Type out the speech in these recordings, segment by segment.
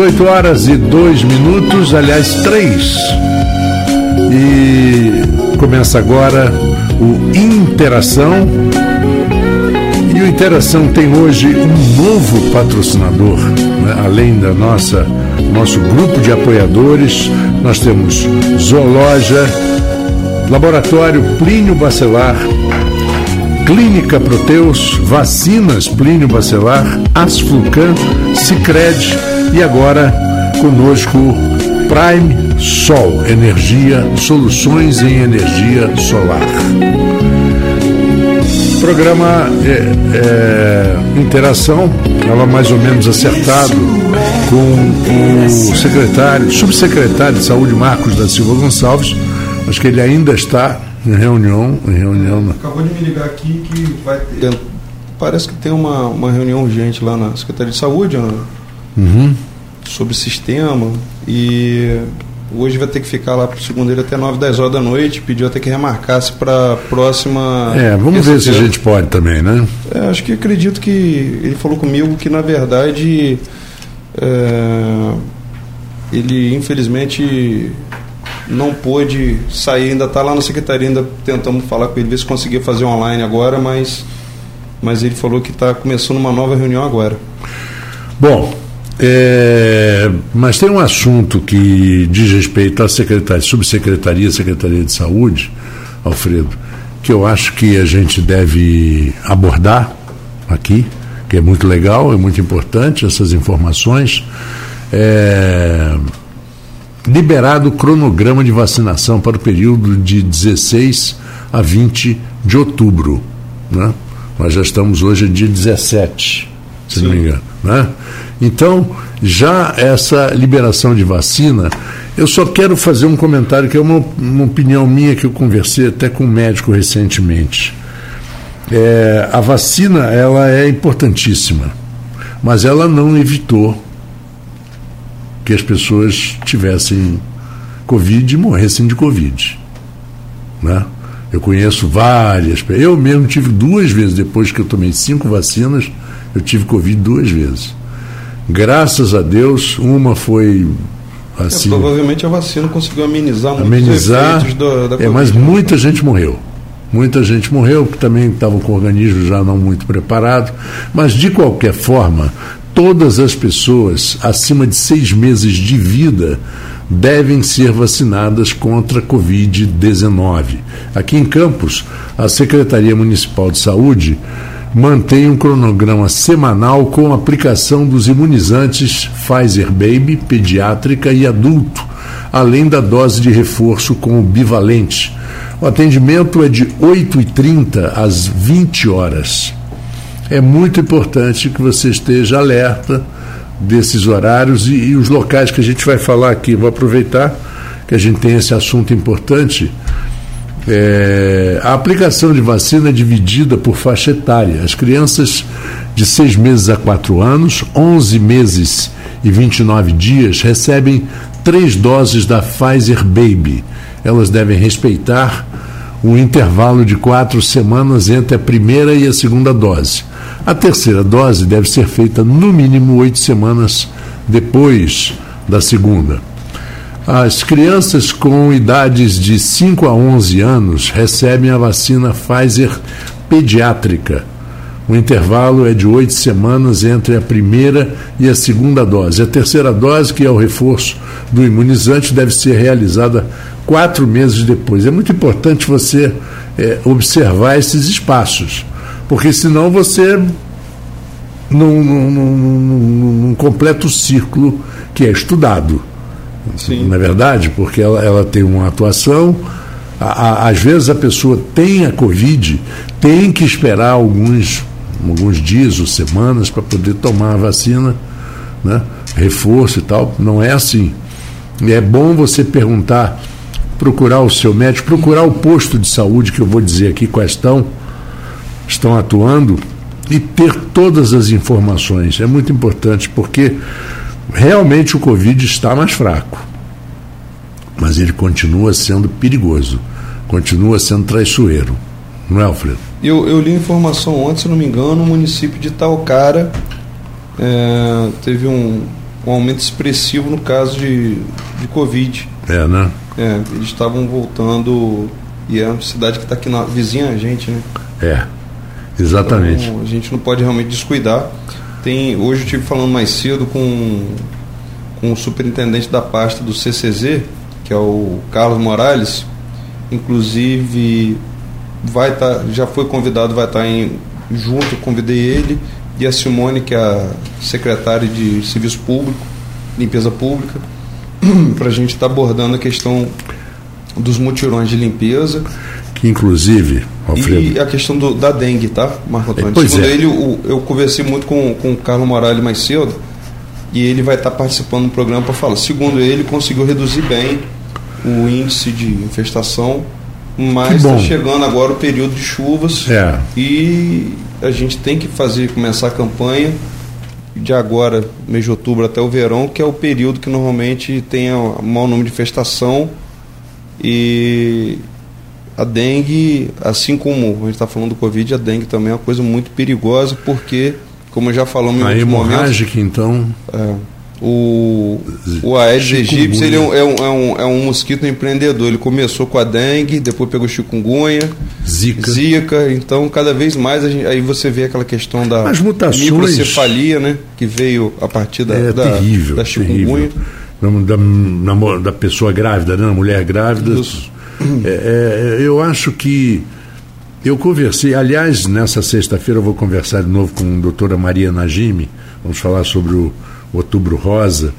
18 horas e 2 minutos, aliás, 3. E começa agora o Interação. E o Interação tem hoje um novo patrocinador, né? além da nossa nosso grupo de apoiadores, nós temos Zoologia, Laboratório Plínio Bacelar, Clínica Proteus, Vacinas Plínio Bacelar, Asflucan, Cicred e agora conosco Prime Sol, energia, soluções em energia solar. Programa é, é, Interação, ela mais ou menos acertado com o secretário, subsecretário de Saúde, Marcos da Silva Gonçalves. Acho que ele ainda está em reunião. Em reunião Acabou de me ligar aqui que vai ter. Parece que tem uma, uma reunião urgente lá na Secretaria de Saúde né? uhum. Sobre o sistema. E hoje vai ter que ficar lá para segunda até 9, 10 horas da noite. Pediu até que remarcasse para a próxima. É, vamos ver se a gente pode também, né? É, acho que acredito que ele falou comigo que na verdade é, ele infelizmente não pôde sair, ainda está lá na secretaria, ainda tentamos falar com ele, ver se conseguia fazer online agora, mas, mas ele falou que está começando uma nova reunião agora. Bom, é, mas tem um assunto que diz respeito à secretaria, subsecretaria, secretaria de saúde, Alfredo, que eu acho que a gente deve abordar aqui, que é muito legal, é muito importante essas informações. É, liberado o cronograma de vacinação para o período de 16 a 20 de outubro. Né? Nós já estamos hoje dia 17, se Sim. não me engano. Né? Então, já essa liberação de vacina, eu só quero fazer um comentário que é uma, uma opinião minha que eu conversei até com um médico recentemente. É, a vacina ela é importantíssima, mas ela não evitou que as pessoas tivessem Covid e morressem de Covid. Né? Eu conheço várias. Eu mesmo tive duas vezes, depois que eu tomei cinco vacinas, eu tive Covid duas vezes. Graças a Deus, uma foi assim. É, provavelmente a vacina conseguiu amenizar muitos amenizar, efeitos da, da é, Mas né? muita gente morreu. Muita gente morreu, que também estava com o organismo já não muito preparado. Mas, de qualquer forma, todas as pessoas acima de seis meses de vida devem ser vacinadas contra a Covid-19. Aqui em Campos, a Secretaria Municipal de Saúde mantém um cronograma semanal com aplicação dos imunizantes Pfizer Baby, pediátrica e adulto, além da dose de reforço com o bivalente. O atendimento é de 8h30 às 20 horas é muito importante que você esteja alerta desses horários e, e, os locais que a gente vai falar aqui. Vou aproveitar que a gente tem esse assunto importante. É, a aplicação de vacina é dividida por faixa etária. As crianças de 6 meses a 4 anos, 11 meses e 29 dias recebem três doses da Pfizer Baby. Elas devem respeitar um intervalo de quatro semanas entre a primeira e a segunda dose. A terceira dose deve ser feita no mínimo oito semanas depois da segunda. As crianças com idades de 5 a 11 anos recebem a vacina Pfizer pediátrica. O intervalo é de oito semanas entre a primeira e a segunda dose. A terceira dose, que é o reforço do imunizante, deve ser realizada quatro meses depois. É muito importante você é, observar esses espaços porque senão você não, não, não, não, completa o círculo que é estudado. Sim. Na é verdade, porque ela, ela tem uma atuação. A, a, às vezes a pessoa tem a Covid, tem que esperar alguns, alguns dias ou semanas para poder tomar a vacina, né? reforço e tal. Não é assim. É bom você perguntar, procurar o seu médico, procurar o posto de saúde, que eu vou dizer aqui quais estão estão atuando e ter todas as informações. É muito importante porque realmente o Covid está mais fraco, mas ele continua sendo perigoso, continua sendo traiçoeiro. Não é, Alfredo? Eu, eu li informação ontem, se não me engano, no município de Talcara é, teve um, um aumento expressivo no caso de, de Covid. É, né? É, eles estavam voltando e é uma cidade que está aqui na vizinha a gente, né? É, exatamente. Então, a gente não pode realmente descuidar. Tem, hoje eu estive falando mais cedo com, com o superintendente da pasta do CCZ, que é o Carlos Morales, inclusive vai tá, já foi convidado, vai estar tá em junto, convidei ele e a Simone, que é a secretária de Serviço Público, Limpeza Pública, para a gente estar tá abordando a questão dos mutirões de limpeza. Que inclusive, Alfredo... E a questão do, da dengue, tá, Marco Antônio? Pois Segundo é. ele, o, eu conversei muito com, com o Carlos Morales mais cedo e ele vai estar participando do programa para falar. Segundo ele, conseguiu reduzir bem o índice de infestação mas está chegando agora o período de chuvas é. e a gente tem que fazer começar a campanha de agora, mês de outubro até o verão, que é o período que normalmente tem o maior número de infestação e a dengue, assim como a gente está falando do Covid, a dengue também é uma coisa muito perigosa porque, como já falamos em a hemorrágica, momento, então. É, o, o Aedes aegypti ele é um, é, um, é, um, é um mosquito empreendedor. Ele começou com a dengue, depois pegou chikungunya, zika. zika. Então, cada vez mais, gente, aí você vê aquela questão da As mutações, microcefalia, né? Que veio a partir da, é, da, terrível, da chikungunya. Da, da, da, pessoa grávida, né? mulher grávida. É, é, eu acho que eu conversei, aliás, nessa sexta-feira eu vou conversar de novo com a doutora Maria Najimi, vamos falar sobre o Outubro Rosa,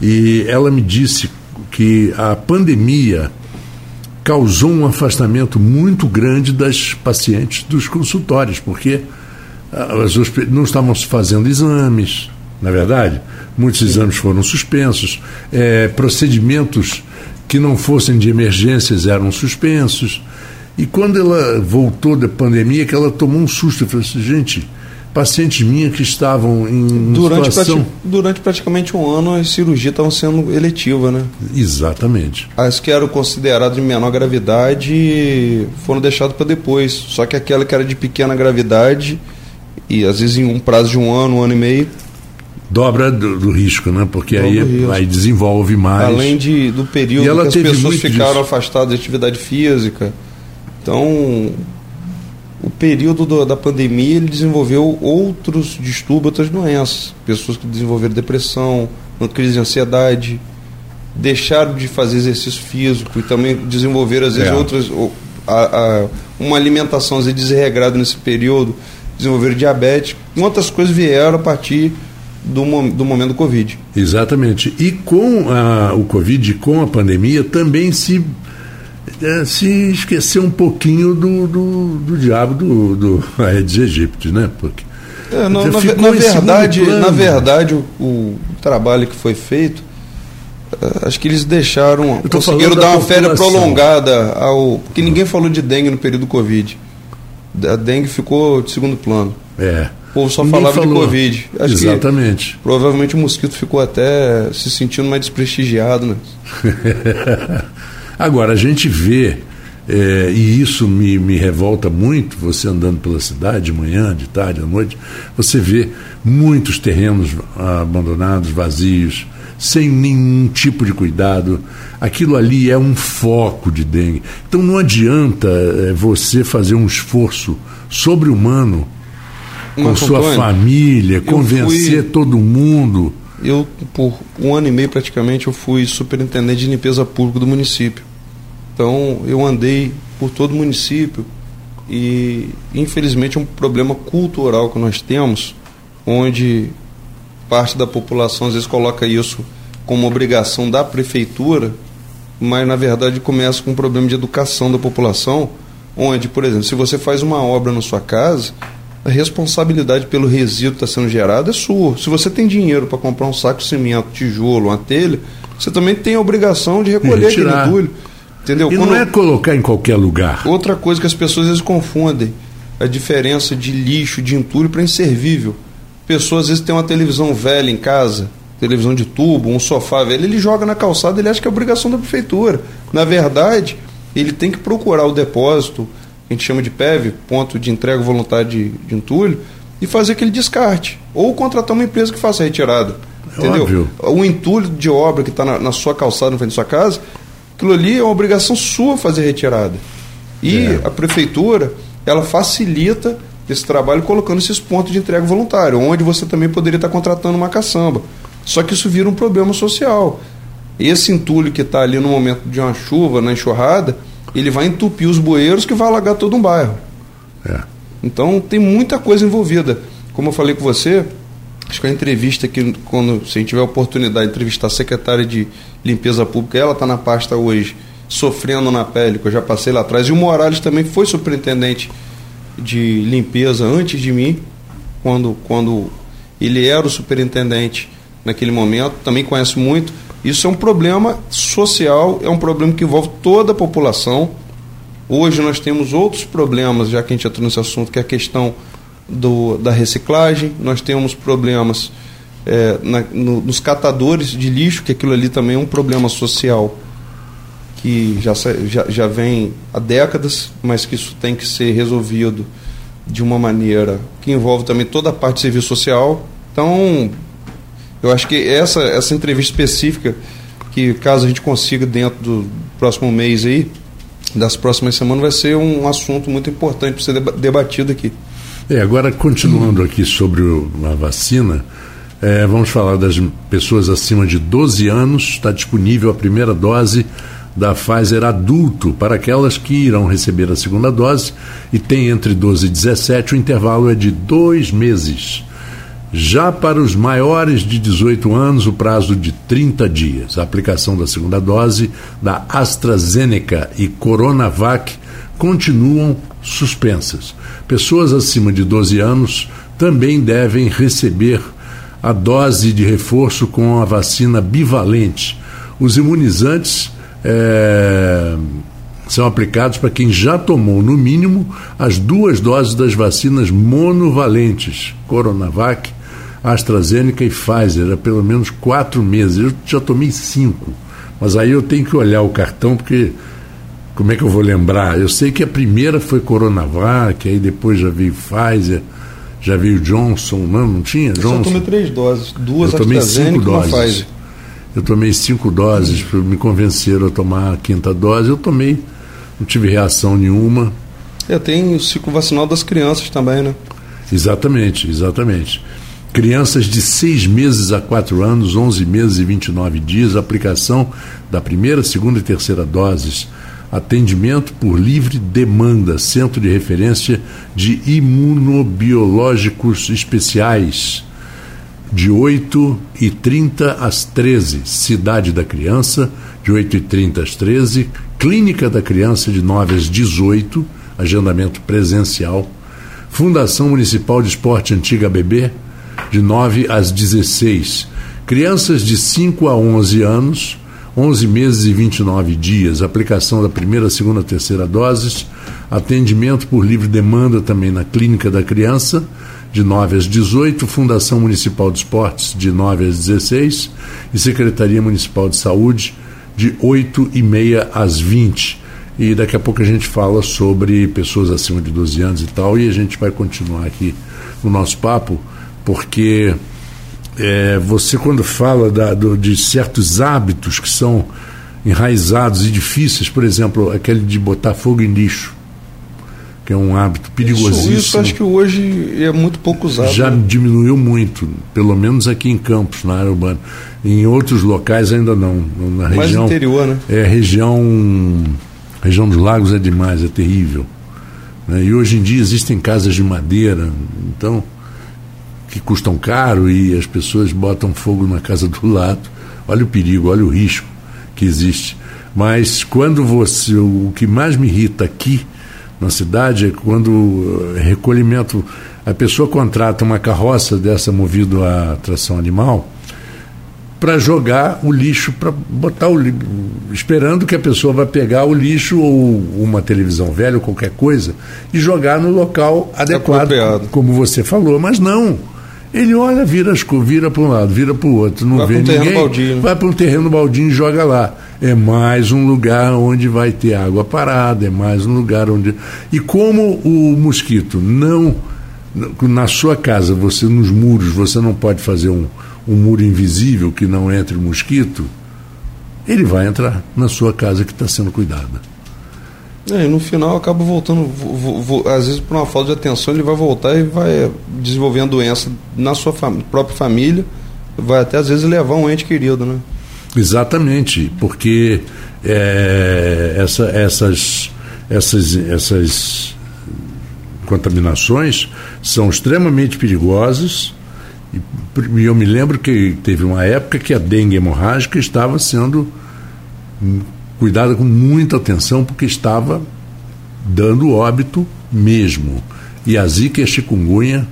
e ela me disse que a pandemia causou um afastamento muito grande das pacientes dos consultórios, porque as não estavam fazendo exames, na é verdade, muitos exames foram suspensos, é, procedimentos que não fossem de emergências eram suspensos. E quando ela voltou da pandemia, que ela tomou um susto, falei assim, gente, pacientes minhas que estavam em durante, situação... prati... durante praticamente um ano as cirurgias estavam sendo eletivas, né? Exatamente. As que eram consideradas de menor gravidade foram deixadas para depois. Só que aquela que era de pequena gravidade e às vezes em um prazo de um ano, um ano e meio dobra do, do risco, né? Porque aí, aí desenvolve mais. Além de, do período que as pessoas ficaram disso. afastadas de atividade física. Então, o período do, da pandemia ele desenvolveu outros distúrbios, outras doenças. Pessoas que desenvolveram depressão, crise de ansiedade, deixaram de fazer exercício físico e também desenvolveram, às vezes, é. outras. A, a, uma alimentação às vezes, desregrada nesse período, desenvolveram diabetes. Muitas coisas vieram a partir do, do momento do Covid. Exatamente. E com a, o Covid, com a pandemia, também se é, se esquecer um pouquinho do, do, do diabo do, do Aedes aegypti, né? Porque é, não, na, na, verdade, na verdade, o, o, trabalho que foi feito, é, acho que eles deixaram, conseguiram dar uma férias prolongada ao. Porque ninguém falou de dengue no período do Covid. A dengue ficou de segundo plano. É. O povo só falava falou. de Covid. Acho Exatamente. provavelmente o mosquito ficou até se sentindo mais desprestigiado, né? Agora, a gente vê, é, e isso me, me revolta muito, você andando pela cidade, de manhã, de tarde, à noite, você vê muitos terrenos abandonados, vazios, sem nenhum tipo de cuidado. Aquilo ali é um foco de dengue. Então não adianta é, você fazer um esforço sobre-humano com sua Antônio, família, convencer fui, todo mundo. Eu, por um ano e meio praticamente, eu fui superintendente de limpeza pública do município. Então eu andei por todo o município e infelizmente é um problema cultural que nós temos, onde parte da população às vezes coloca isso como obrigação da prefeitura, mas na verdade começa com um problema de educação da população, onde, por exemplo, se você faz uma obra na sua casa, a responsabilidade pelo resíduo que está sendo gerado é sua. Se você tem dinheiro para comprar um saco de cimento, tijolo, uma telha, você também tem a obrigação de recolher aquele entulho. Entendeu? E Quando... não é colocar em qualquer lugar. Outra coisa que as pessoas às vezes confundem a diferença de lixo, de entulho para inservível. Pessoas às vezes têm uma televisão velha em casa, televisão de tubo, um sofá velho, ele joga na calçada, ele acha que é obrigação da prefeitura. Na verdade, ele tem que procurar o depósito, a gente chama de PEV, ponto de entrega voluntária de, de entulho, e fazer aquele descarte. Ou contratar uma empresa que faça a retirada. entendeu? Óbvio. O entulho de obra que está na, na, sua calçada, na frente da sua casa, aquilo ali é uma obrigação sua fazer retirada. E é. a prefeitura, ela facilita esse trabalho colocando esses pontos de entrega voluntário, onde você também poderia estar contratando uma caçamba. Só que isso vira um problema social. Esse entulho que está ali no momento de uma chuva, na enxurrada, ele vai entupir os bueiros que vai alagar todo um bairro. É. Então tem muita coisa envolvida. Como eu falei com você, acho que a entrevista que quando se a gente tiver a oportunidade de entrevistar a secretária de limpeza pública, ela está na pasta hoje, sofrendo na pele, que eu já passei lá atrás. E o Morales também foi superintendente de limpeza antes de mim, quando, quando ele era o superintendente naquele momento, também conhece muito. Isso é um problema social, é um problema que envolve toda a população. Hoje nós temos outros problemas, já que a gente entrou nesse assunto, que é a questão do, da reciclagem, nós temos problemas é, na, no, nos catadores de lixo, que aquilo ali também é um problema social que já, já, já vem há décadas, mas que isso tem que ser resolvido de uma maneira que envolve também toda a parte de serviço social. Então, eu acho que essa, essa entrevista específica, que caso a gente consiga dentro do próximo mês aí, das próximas semanas, vai ser um assunto muito importante para ser debatido aqui. É, agora, continuando aqui sobre a vacina, é, vamos falar das pessoas acima de 12 anos. Está disponível a primeira dose da Pfizer adulto para aquelas que irão receber a segunda dose e tem entre 12 e 17, o intervalo é de dois meses. Já para os maiores de 18 anos, o prazo de 30 dias. A aplicação da segunda dose da AstraZeneca e Coronavac continuam suspensas. Pessoas acima de 12 anos também devem receber a dose de reforço com a vacina bivalente. Os imunizantes é, são aplicados para quem já tomou, no mínimo, as duas doses das vacinas monovalentes, Coronavac AstraZeneca e Pfizer há pelo menos quatro meses. Eu já tomei cinco. Mas aí eu tenho que olhar o cartão, porque como é que eu vou lembrar? Eu sei que a primeira foi Coronavac, aí depois já veio Pfizer, já veio Johnson, não, não tinha? Johnson. Eu tomei três doses, duas eu tomei cinco doses. Eu tomei cinco doses, hum. me convenceram a tomar a quinta dose, eu tomei, não tive reação nenhuma. É, tem o ciclo vacinal das crianças também, né? Exatamente, exatamente. Crianças de 6 meses a 4 anos, 11 meses e 29 dias, aplicação da primeira, segunda e terceira doses. Atendimento por livre demanda, Centro de Referência de Imunobiológicos Especiais, de 8 e 30 às 13, Cidade da Criança, de 8 e 30 às 13, Clínica da Criança, de 9 às 18, agendamento presencial, Fundação Municipal de Esporte Antiga Bebê, de 9 às 16. Crianças de 5 a 11 anos, 11 meses e 29 dias, aplicação da primeira, segunda, terceira doses, atendimento por livre demanda também na clínica da criança, de 9 às 18, Fundação Municipal de Esportes, de 9 às 16, e Secretaria Municipal de Saúde, de 8 e meia às 20. E daqui a pouco a gente fala sobre pessoas acima de 12 anos e tal, e a gente vai continuar aqui no nosso papo porque é, você quando fala da, do, de certos hábitos que são enraizados e difíceis, por exemplo, aquele de botar fogo em lixo, que é um hábito perigosíssimo. Isso, isso acho que hoje é muito pouco usado. Já né? diminuiu muito, pelo menos aqui em Campos, na área urbana. Em outros locais ainda não. Na Mais região, interior, né? É, região, região dos lagos é demais, é terrível. Né? E hoje em dia existem casas de madeira, então que custam caro e as pessoas botam fogo na casa do lado. Olha o perigo, olha o risco que existe. Mas quando você. O que mais me irrita aqui na cidade é quando eh, recolhimento. A pessoa contrata uma carroça dessa movida a tração animal para jogar o lixo, para botar o lixo, esperando que a pessoa vá pegar o lixo ou uma televisão velha ou qualquer coisa e jogar no local adequado, como você falou. Mas não. Ele olha, vira, vira para um lado, vira para o outro, não vai vê ninguém, baldio, né? vai para um terreno baldinho e joga lá. É mais um lugar onde vai ter água parada, é mais um lugar onde. E como o mosquito não. Na sua casa, você nos muros, você não pode fazer um, um muro invisível que não entre mosquito, ele vai entrar na sua casa que está sendo cuidada. É, no final acaba voltando, às vezes por uma falta de atenção, ele vai voltar e vai desenvolvendo doença na sua fam própria família, vai até às vezes levar um ente querido, né? Exatamente, porque é, essa, essas, essas, essas contaminações são extremamente perigosas. E eu me lembro que teve uma época que a dengue hemorrágica estava sendo cuidada com muita atenção, porque estava dando óbito mesmo. E a zika e a chikungunya,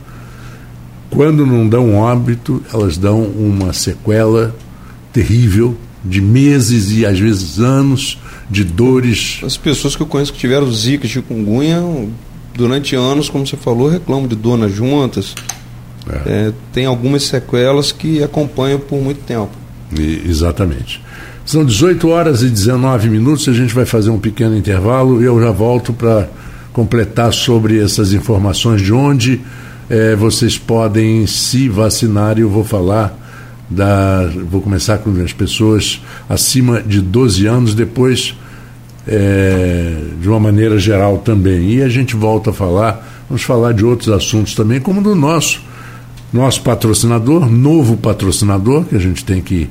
quando não dão óbito, elas dão uma sequela terrível de meses e às vezes anos de dores. As pessoas que eu conheço que tiveram zika e chikungunya, durante anos, como você falou, reclamam de dor nas juntas. É. É, tem algumas sequelas que acompanham por muito tempo. E, exatamente. São 18 horas e 19 minutos, a gente vai fazer um pequeno intervalo e eu já volto para completar sobre essas informações de onde é, vocês podem se vacinar e eu vou falar da. Vou começar com as pessoas acima de 12 anos, depois é, de uma maneira geral também. E a gente volta a falar, vamos falar de outros assuntos também, como do nosso, nosso patrocinador, novo patrocinador, que a gente tem que,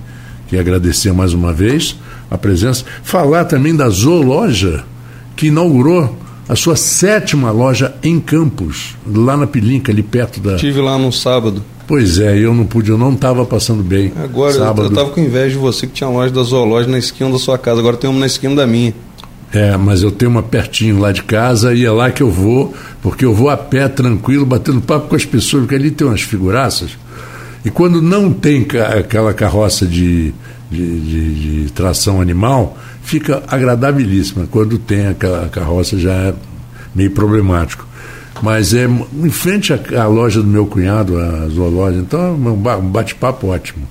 que agradecer mais uma vez a presença. Falar também da Zooloja, que inaugurou a sua sétima loja em Campos, lá na Pilinca, ali perto da. Estive lá no sábado. Pois é, eu não pude, eu não estava passando bem. Agora, sábado. eu estava com inveja de você que tinha loja da Zoologia na esquina da sua casa, agora tem uma na esquina da minha. É, mas eu tenho uma pertinho lá de casa e é lá que eu vou, porque eu vou a pé tranquilo, batendo papo com as pessoas, porque ali tem umas figuraças. E quando não tem aquela carroça de, de, de, de tração animal, fica agradabilíssima. Quando tem aquela carroça já é meio problemático. Mas é em frente à, à loja do meu cunhado, a zoológica, então é um bate-papo ótimo.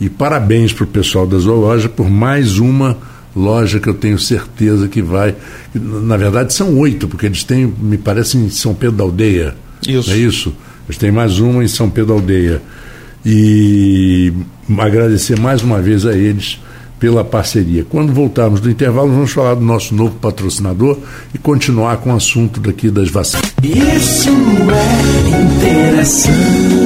E parabéns para o pessoal da zoológica por mais uma loja que eu tenho certeza que vai. Na verdade, são oito, porque eles têm, me parece, em São Pedro da Aldeia. Isso. É isso? Eles têm mais uma em São Pedro da Aldeia. E agradecer mais uma vez a eles pela parceria. Quando voltarmos do intervalo, vamos falar do nosso novo patrocinador e continuar com o assunto daqui das vacinas. Isso é interessante.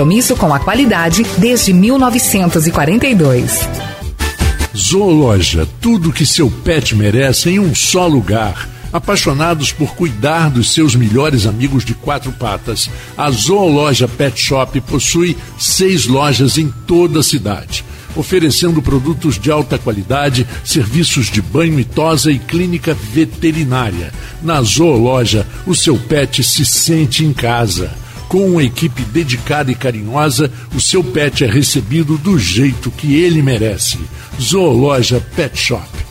compromisso com a qualidade desde 1942. Zoologia, tudo que seu pet merece em um só lugar. Apaixonados por cuidar dos seus melhores amigos de quatro patas, a Zoologia Pet Shop possui seis lojas em toda a cidade, oferecendo produtos de alta qualidade, serviços de banho e tosa e clínica veterinária. Na Zoologia, o seu pet se sente em casa. Com uma equipe dedicada e carinhosa, o seu pet é recebido do jeito que ele merece. Zoologia Pet Shop.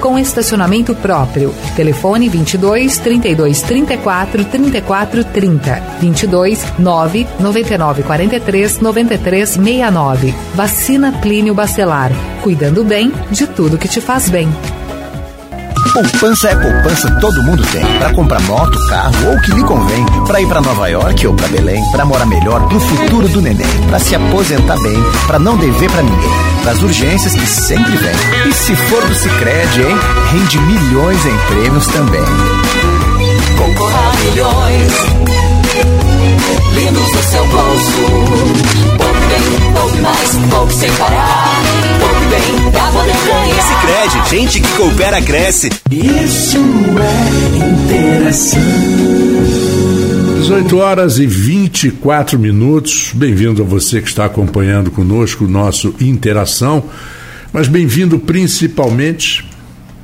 com estacionamento próprio. Telefone 22 32 34 34 30. 22 9 99 43 93 69. Vacina Plínio Bacelar. Cuidando bem de tudo que te faz bem. Poupança é poupança, todo mundo tem. Para comprar moto, carro ou o que lhe convém. Para ir para Nova York ou para Belém. Para morar melhor pro futuro do neném. Para se aposentar bem. Para não dever para ninguém. Das urgências que sempre vem. E se for do Cicred, hein? Rende milhões em prêmios também. Concorra milhões. lindos no seu bolso. Bem, poupe mais, poupe sem parar. Poupe bem, pra poder ganhar. Sicredi, gente que coopera cresce. Isso é interação. 18 horas e 24 minutos. Bem-vindo a você que está acompanhando conosco o nosso Interação, mas bem-vindo principalmente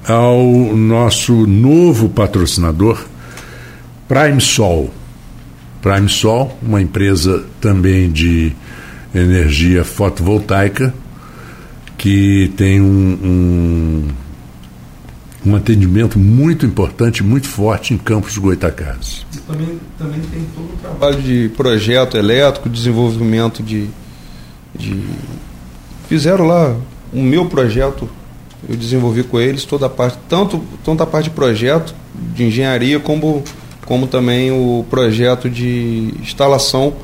ao nosso novo patrocinador, Prime Sol. Prime Sol, uma empresa também de energia fotovoltaica, que tem um, um, um atendimento muito importante, muito forte em Campos Goitacazes. Também, também tem todo o trabalho de projeto elétrico, desenvolvimento de, de. Fizeram lá o meu projeto, eu desenvolvi com eles toda a parte, tanto, tanto a parte de projeto, de engenharia, como, como também o projeto de instalação,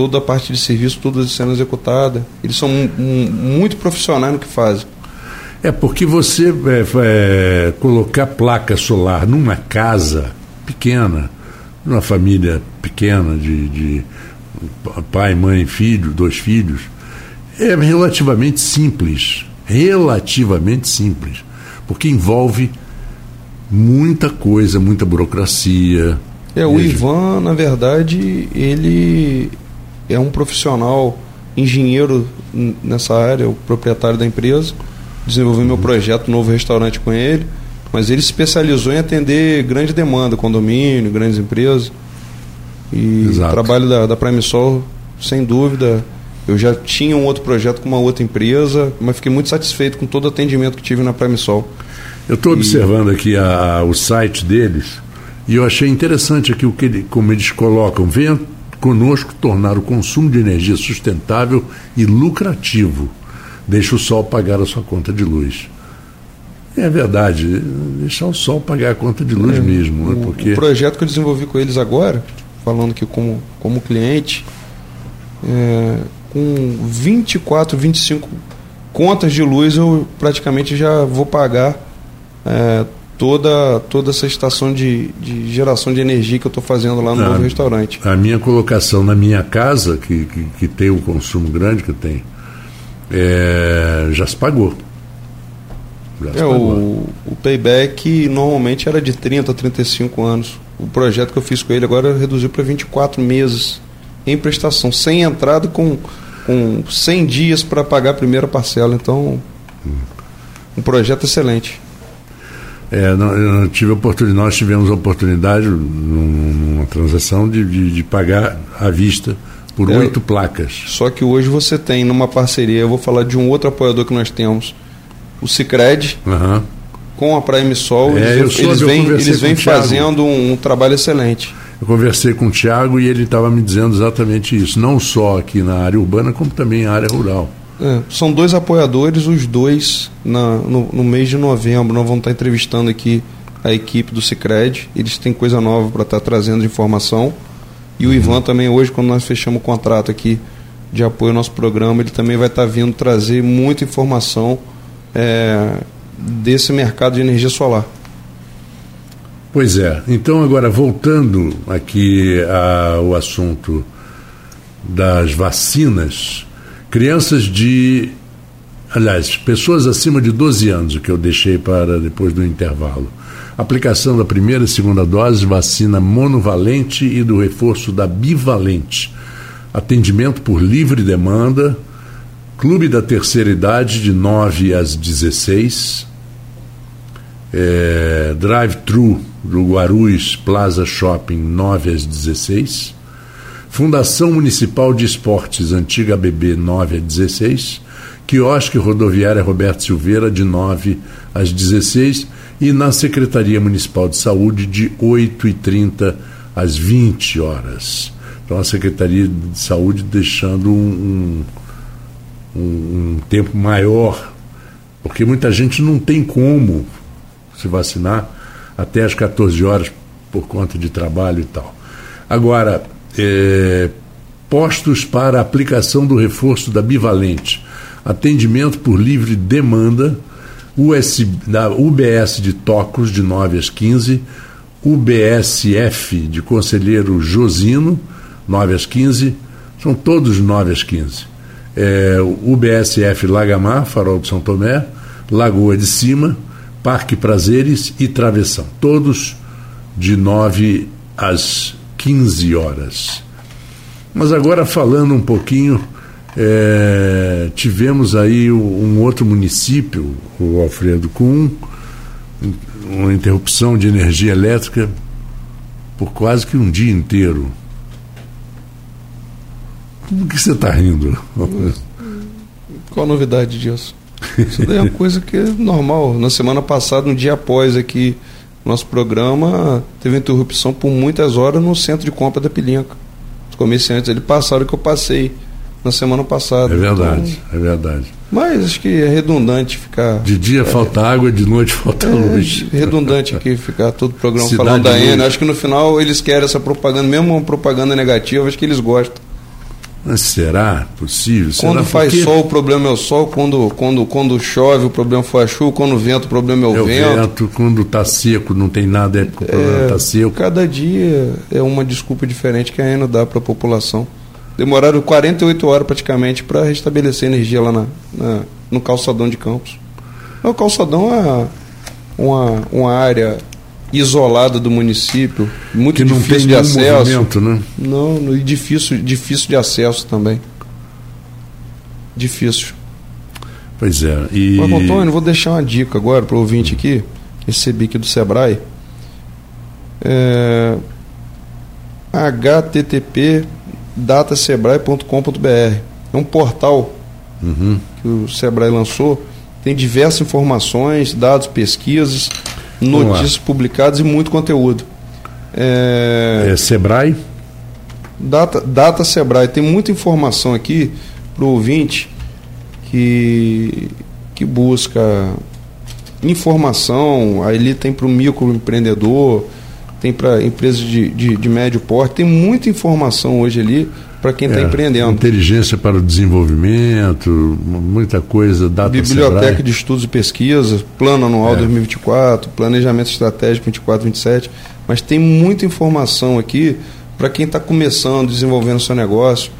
toda a parte de serviço, tudo sendo executada. Eles são muito profissionais no que fazem. É porque você é, é, colocar placa solar numa casa pequena, numa família pequena de, de pai, mãe, filho, dois filhos, é relativamente simples. Relativamente simples. Porque envolve muita coisa, muita burocracia. É, o Ivan, na verdade, ele é um profissional engenheiro nessa área, o proprietário da empresa. Desenvolvi meu projeto, novo restaurante com ele, mas ele se especializou em atender grande demanda, condomínio, grandes empresas. E Exato. o trabalho da, da Prime Sol, sem dúvida, eu já tinha um outro projeto com uma outra empresa, mas fiquei muito satisfeito com todo o atendimento que tive na Prime Sol. Eu estou observando aqui a, o site deles e eu achei interessante aqui o que ele, como eles colocam. Venha conosco tornar o consumo de energia sustentável e lucrativo. Deixa o sol pagar a sua conta de luz. É verdade, deixar o sol pagar a conta de luz é, mesmo. Né? Porque... O projeto que eu desenvolvi com eles agora, falando que como, como cliente, é, com 24, 25 contas de luz eu praticamente já vou pagar é, toda, toda essa estação de, de geração de energia que eu estou fazendo lá no a, novo restaurante. A minha colocação na minha casa, que, que, que tem um consumo grande que tem, é, já se pagou. Já é, se pagou. O, o payback normalmente era de 30 a 35 anos. O projeto que eu fiz com ele agora reduziu para 24 meses em prestação, sem entrada, com, com 100 dias para pagar a primeira parcela. Então, um projeto excelente. É, não, eu tive oportunidade, nós tivemos a oportunidade, numa transação, de, de, de pagar à vista por é, oito placas. Só que hoje você tem numa parceria, eu vou falar de um outro apoiador que nós temos, o Cicred, uhum. com a Prime Sol, é, eles, eles vêm, eles vêm fazendo um, um trabalho excelente. Eu conversei com o Tiago e ele estava me dizendo exatamente isso, não só aqui na área urbana, como também na área rural. É, são dois apoiadores, os dois, na, no, no, mês de novembro, nós vamos estar entrevistando aqui a equipe do Cicred. Eles têm coisa nova para estar trazendo de informação. E o uhum. Ivan também, hoje, quando nós fechamos o contrato aqui de apoio ao nosso programa, ele também vai estar vindo trazer muita informação é, desse mercado de energia solar. Pois é. Então, agora, voltando aqui ao assunto das vacinas, crianças de. Aliás, pessoas acima de 12 anos, o que eu deixei para depois do intervalo. Aplicação da primeira e segunda dose, vacina monovalente e do reforço da bivalente. Atendimento por livre demanda. Clube da terceira idade, de 9 às 16. É, Drive-thru do Guarulhos Plaza Shopping, 9 às 16. Fundação Municipal de Esportes, antiga BB, 9 às 16. Quiosque Rodoviária Roberto Silveira, de 9 às 16. E na Secretaria Municipal de Saúde, de 8h30 às 20 horas. Então, a Secretaria de Saúde deixando um, um, um tempo maior, porque muita gente não tem como se vacinar até as 14 horas por conta de trabalho e tal. Agora, é, postos para aplicação do reforço da bivalente, atendimento por livre demanda, US, da UBS de Tocos, de 9 às 15, UBSF de Conselheiro Josino, 9 às 15, são todos 9 às 15. É, o BSF Lagamar, Farol de São Tomé, Lagoa de Cima, Parque Prazeres e Travessão. Todos de 9 às 15 horas. Mas agora falando um pouquinho, é, tivemos aí um outro município, o Alfredo, com uma interrupção de energia elétrica por quase que um dia inteiro. Como que você está rindo? Qual a novidade disso? Isso daí é uma coisa que é normal. Na semana passada, um dia após aqui, nosso programa teve interrupção por muitas horas no centro de compra da Pilinca. Os comerciantes ali passaram o que eu passei na semana passada. É verdade, então, é verdade. Mas acho que é redundante ficar. De dia é, falta água, de noite falta é, luz. Redundante aqui ficar todo o programa Cidade falando da Ena. Acho que no final eles querem essa propaganda, mesmo uma propaganda negativa, acho que eles gostam. Mas será possível? Será quando faz porque... sol, o problema é o sol. Quando, quando, quando chove, o problema foi a chuva. Quando vento, o problema é o, é o vento. vento. Quando está seco, não tem nada, é porque o problema está é, seco. Cada dia é uma desculpa diferente que a Eno dá para a população. Demoraram 48 horas praticamente para restabelecer energia lá na, na, no calçadão de Campos. O calçadão é uma, uma área isolada do município, muito que difícil de acesso. Né? Não, e difícil, difícil de acesso também. Difícil. Pois é. E... Mas, Antônio, vou deixar uma dica agora para o ouvinte aqui. Recebi aqui do Sebrae. É... http datasebrae.com.br. É um portal uhum. que o Sebrae lançou. Tem diversas informações, dados, pesquisas notícias publicadas e muito conteúdo. É, é Sebrae? Data, Data Sebrae. Tem muita informação aqui para o ouvinte que, que busca informação. Aí ele tem para o microempreendedor, tem para empresas de, de, de médio porte. Tem muita informação hoje ali para quem está é, empreendendo. Inteligência para o desenvolvimento, muita coisa, data Biblioteca Sebrae. de Estudos e Pesquisas, Plano Anual é. 2024, Planejamento Estratégico 24 27, mas tem muita informação aqui para quem está começando, desenvolvendo seu negócio.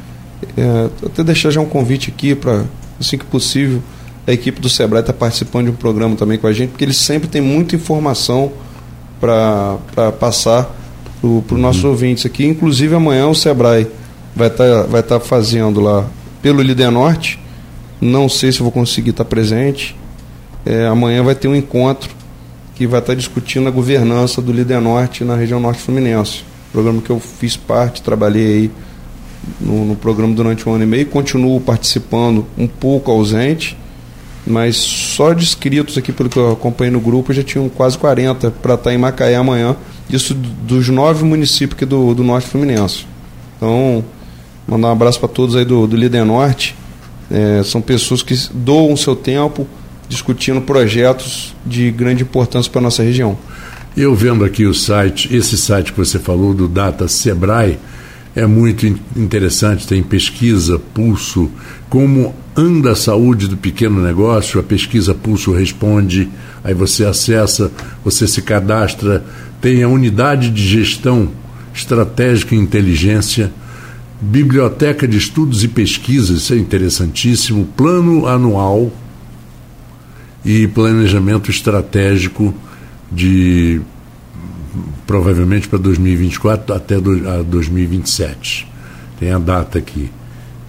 É, até deixar já um convite aqui para, assim que possível, a equipe do Sebrae está participando de um programa também com a gente, porque eles sempre têm muita informação para passar para os uhum. nossos ouvintes aqui. Inclusive amanhã o Sebrae vai estar tá, vai tá fazendo lá pelo Líder Norte. Não sei se vou conseguir estar tá presente. É, amanhã vai ter um encontro que vai estar tá discutindo a governança do Líder Norte na região norte fluminense. Programa que eu fiz parte, trabalhei aí no, no programa durante um ano e meio, continuo participando um pouco ausente, mas só de inscritos aqui, pelo que eu acompanhei no grupo, já tinham quase 40 para estar em Macaé amanhã, isso dos nove municípios aqui do, do Norte Fluminense. Então, Mandar um abraço para todos aí do, do Líder Norte. É, são pessoas que doam seu tempo discutindo projetos de grande importância para a nossa região. Eu vendo aqui o site, esse site que você falou, do Data Sebrae, é muito interessante, tem pesquisa, pulso, como anda a saúde do pequeno negócio, a pesquisa Pulso responde, aí você acessa, você se cadastra, tem a unidade de gestão estratégica e inteligência, Biblioteca de Estudos e Pesquisas, isso é interessantíssimo, plano anual e planejamento estratégico de provavelmente para 2024 até do, a 2027. Tem a data aqui.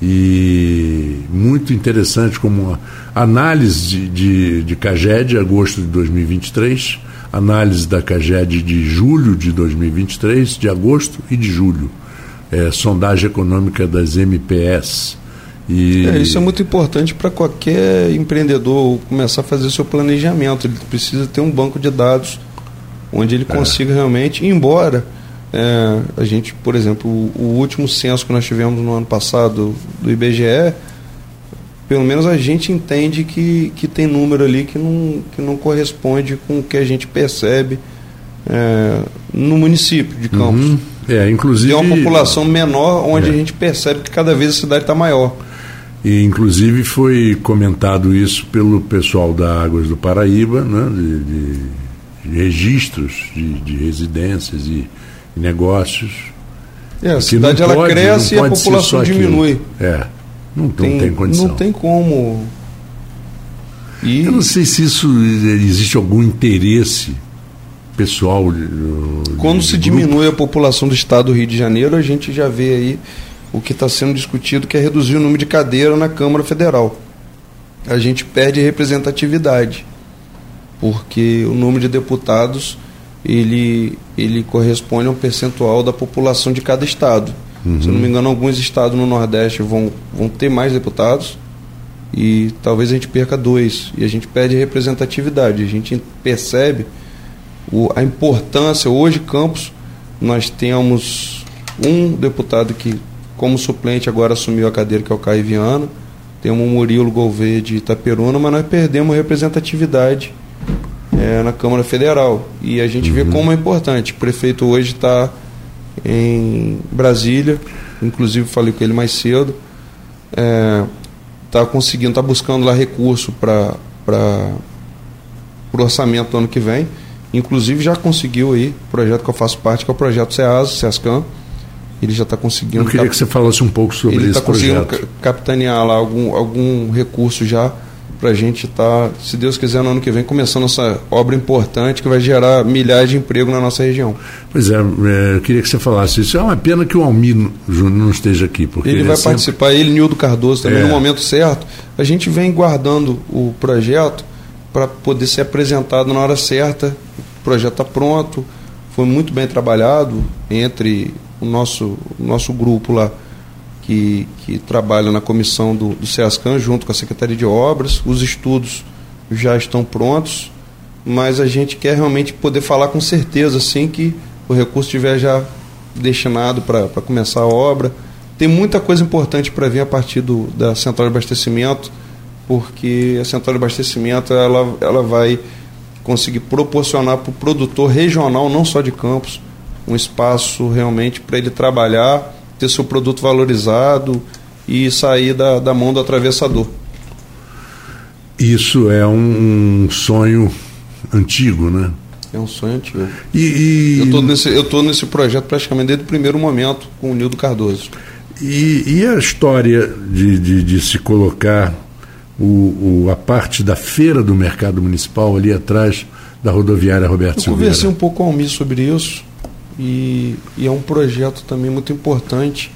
E muito interessante como análise de, de, de CAGED, agosto de 2023, análise da CAGED de julho de 2023, de agosto e de julho é, sondagem econômica das MPS. E... É, isso é muito importante para qualquer empreendedor começar a fazer seu planejamento. Ele precisa ter um banco de dados onde ele é. consiga realmente, embora é, a gente, por exemplo, o, o, último censo que nós tivemos no ano passado do IBGE, pelo menos a gente entende que, que tem número ali que não, que não corresponde com o que a gente percebe é, no município de Campos. Uhum. É, inclusive. Tem uma população menor onde é. a gente percebe que cada vez a cidade está maior. E, inclusive, foi comentado isso pelo pessoal da Águas do Paraíba, né, de, de, de registros de, de, residências e, e negócios. É, a cidade ela pode, cresce e a população diminui. É, não tem, não tem condição. Não tem como. E... Eu não sei se isso existe algum interesse pessoal. De, Quando de se grupo. diminui a população do estado do Rio de Janeiro, a gente já vê aí o que está sendo discutido, que é reduzir o número de cadeiras na Câmara Federal. A gente perde representatividade, porque o número de deputados ele, ele corresponde a um percentual da população de cada estado. Uhum. Se não me engano, alguns estados no Nordeste vão, vão ter mais deputados e talvez a gente perca dois e a gente perde representatividade. A gente percebe o, a importância. Hoje, Campos, nós temos um deputado que, como suplente, agora assumiu a cadeira, que é o Caio Viana. Temos o Murilo Gouveia de Itaperuna, mas nós perdemos representatividade é, na Câmara Federal. E a gente uhum. vê como é importante. O prefeito hoje está em Brasília, inclusive falei com ele mais cedo. Está é, conseguindo, está buscando lá recurso para o orçamento do ano que vem. Inclusive já conseguiu aí o projeto que eu faço parte, que é o projeto SEASA, SESCAM. Ele já está conseguindo. Eu queria cap... que você falasse um pouco sobre ele esse tá projeto. Ele está conseguindo capitanear lá algum, algum recurso já para a gente estar, tá, se Deus quiser, no ano que vem, começando essa obra importante que vai gerar milhares de empregos na nossa região. Pois é, é eu queria que você falasse isso. É uma pena que o Almir Júnior não esteja aqui. Porque ele, ele vai é participar, sempre... ele e Nildo Cardoso também, é. no momento certo. A gente vem guardando o projeto para poder ser apresentado na hora certa. O projeto está pronto, foi muito bem trabalhado entre o nosso, o nosso grupo lá que, que trabalha na comissão do, do junto com a Secretaria de Obras. Os estudos já estão prontos, mas a gente quer realmente poder falar com certeza assim que o recurso estiver já destinado para começar a obra. Tem muita coisa importante para vir a partir do, da central de abastecimento, porque a central de abastecimento ela, ela vai conseguir proporcionar para o produtor regional, não só de Campos, um espaço realmente para ele trabalhar ter seu produto valorizado e sair da, da mão do atravessador. Isso é um, um sonho antigo, né? É um sonho antigo. E, e... Eu estou nesse, eu tô nesse projeto praticamente desde o primeiro momento com o Nildo Cardoso. E, e a história de, de, de se colocar o, o, a parte da feira do mercado municipal ali atrás da rodoviária Roberto eu Silveira? Eu conversei um pouco com o Almir sobre isso e, e é um projeto também muito importante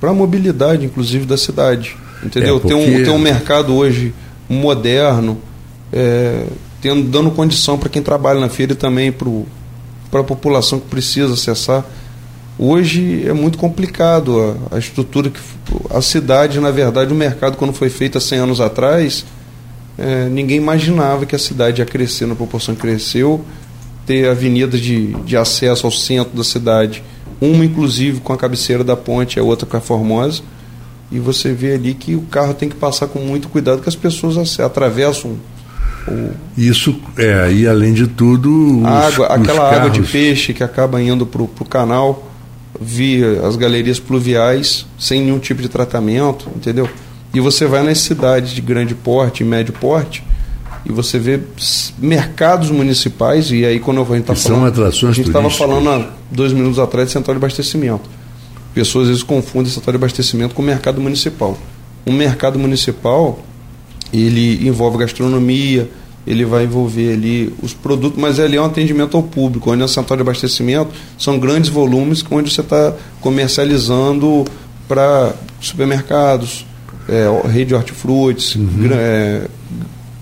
para a mobilidade, inclusive, da cidade. Entendeu? É porque... tem, um, tem um mercado hoje moderno, é, tendo, dando condição para quem trabalha na feira e também para a população que precisa acessar. Hoje é muito complicado a, a, estrutura que a cidade, na verdade, o mercado quando foi feito há 100 anos atrás, é, ninguém imaginava que a cidade ia crescer na proporção que cresceu ter avenidas de, de acesso ao centro da cidade, uma inclusive com a cabeceira da ponte, a outra com a Formosa, e você vê ali que o carro tem que passar com muito cuidado, que as pessoas atravessam. Isso, é, e além de tudo. Os, água, aquela água de peixe que acaba indo para o canal via as galerias pluviais sem nenhum tipo de tratamento, entendeu? E você vai nas cidades de grande porte e médio porte, e você vê mercados municipais, e aí quando a gente está falando. São atrações A gente estava falando há dois minutos atrás de central de abastecimento. Pessoas às vezes confundem central de abastecimento com mercado municipal. Um mercado municipal, ele envolve gastronomia, ele vai envolver ali os produtos, mas ali é um atendimento ao público, onde a central de abastecimento são grandes volumes onde você está comercializando para supermercados, é, rede de hortifrutis, uhum. é,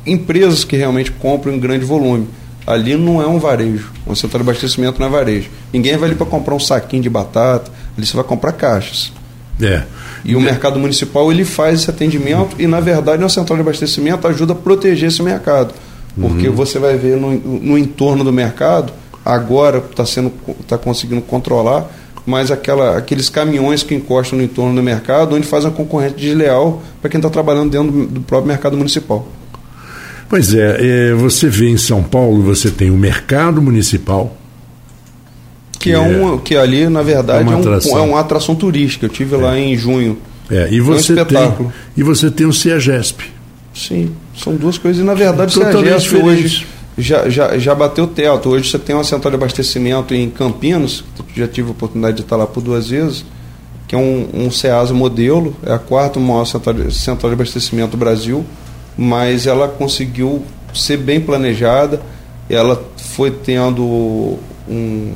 empresas que realmente compram em grande volume. Ali não é um varejo. Um central de abastecimento não é varejo. Ninguém vai ali para comprar um saquinho de batata, ali você vai comprar caixas. É. E o mercado municipal ele faz esse atendimento e, na verdade, uma central de abastecimento ajuda a proteger esse mercado. Porque uhum. você vai ver no, no entorno do mercado, agora está sendo tá conseguindo controlar, mas aquela, aqueles caminhões que encostam no entorno do mercado, onde faz uma concorrente desleal para quem está trabalhando dentro do próprio mercado municipal. Pois é, é, você vê em São Paulo, você tem o mercado municipal. Que, que é, um, que ali, na verdade, é, uma atração, é, um, é uma atração turística. Eu tive é. lá em junho. É, e você, é um tem, e você tem o CEAGESP. Sim, são duas coisas. E, na verdade, o CEAGESP hoje já, já, já bateu teto. Hoje você tem uma central de abastecimento em Campinas, já tive a oportunidade de estar lá por duas vezes, que é um, um CEASA modelo, é a quarta maior central, central de abastecimento do Brasil, mas ela conseguiu ser bem planejada, ela foi tendo um,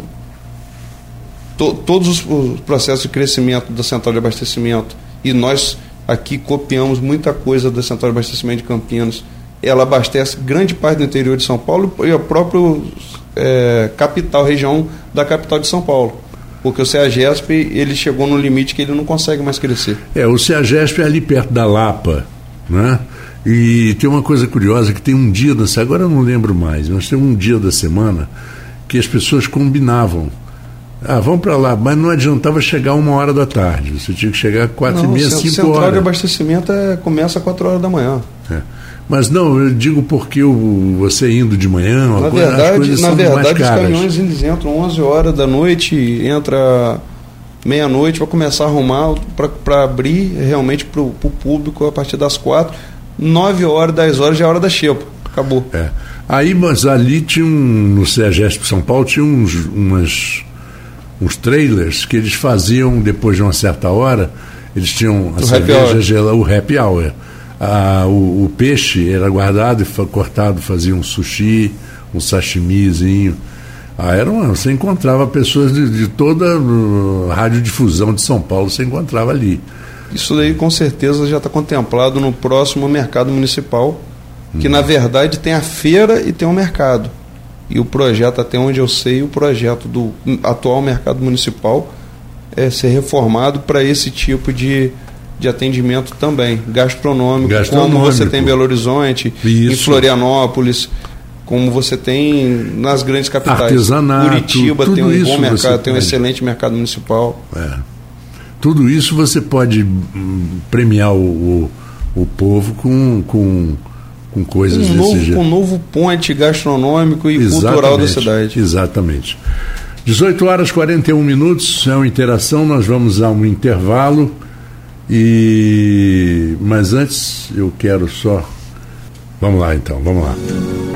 to, todos os, os processos de crescimento da central de abastecimento e nós aqui copiamos muita coisa da central de abastecimento de Campinas. Ela abastece grande parte do interior de São Paulo e a própria é, capital, região da capital de São Paulo porque o CEAGESP ele chegou no limite que ele não consegue mais crescer. É, o CEAGESP é ali perto da Lapa, né? E tem uma coisa curiosa que tem um dia agora eu não lembro mais, mas tem um dia da semana que as pessoas combinavam. Ah, vamos para lá, mas não adiantava chegar uma hora da tarde. Você tinha que chegar quatro não, e meia, cinco central horas. Central de abastecimento é, começa às quatro horas da manhã. É. Mas não, eu digo porque o, você indo de manhã, na coisa, verdade, as coisas na são verdade, mais caras. os caminhões eles entram 11 horas da noite, entra meia-noite, vai começar a arrumar para abrir realmente para o público a partir das quatro. 9 horas, 10 horas já é hora da xepa. Acabou. É. Aí, mas ali tinha um, no CEAGESP São Paulo, tinha uns, umas, uns trailers que eles faziam depois de uma certa hora, eles tinham a o cerveja, o happy hour ah, o, o, peixe era guardado e cortado, fazia um sushi, um sashimizinho. Ah, era uma, você encontrava pessoas de, de toda a radiodifusão de São Paulo, você encontrava ali. Isso daí com certeza já está contemplado no próximo mercado municipal, que hum. na verdade tem a feira e tem o mercado. E o projeto, até onde eu sei, o projeto do atual mercado municipal é ser reformado para esse tipo de, de atendimento também, gastronômico, gastronômico. como você tem em Belo Horizonte, Isso. em Florianópolis, como você tem nas grandes capitais. Artesanato, Curitiba tem um bom mercado, tem um excelente mercado municipal. É. Tudo isso você pode hum, premiar o, o, o povo com, com, com coisas um desse novo, jeito. Um novo ponte gastronômico e exatamente, cultural da cidade. Exatamente. 18 horas e 41 minutos, é uma interação, nós vamos a um intervalo. E mas antes eu quero só Vamos lá então, vamos lá.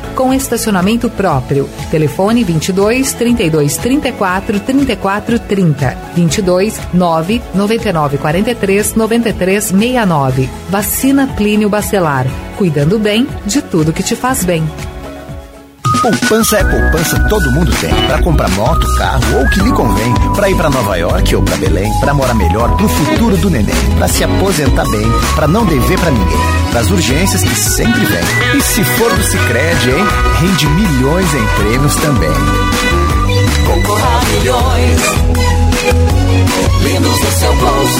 com estacionamento próprio. Telefone 22 32 34 34 30 22 9 99 43 93 69. Vacina Plínio Bacelar. Cuidando bem de tudo que te faz bem. Poupança é poupança, todo mundo tem. Para comprar moto, carro ou o que lhe convém. Para ir para Nova York ou para Belém. Para morar melhor pro futuro do neném. Para se aposentar bem. Para não dever para ninguém. Para as urgências que sempre vem. E se for do Cicred, hein? Rende milhões em prêmios também. Concorra milhões. Lindos no seu bolso.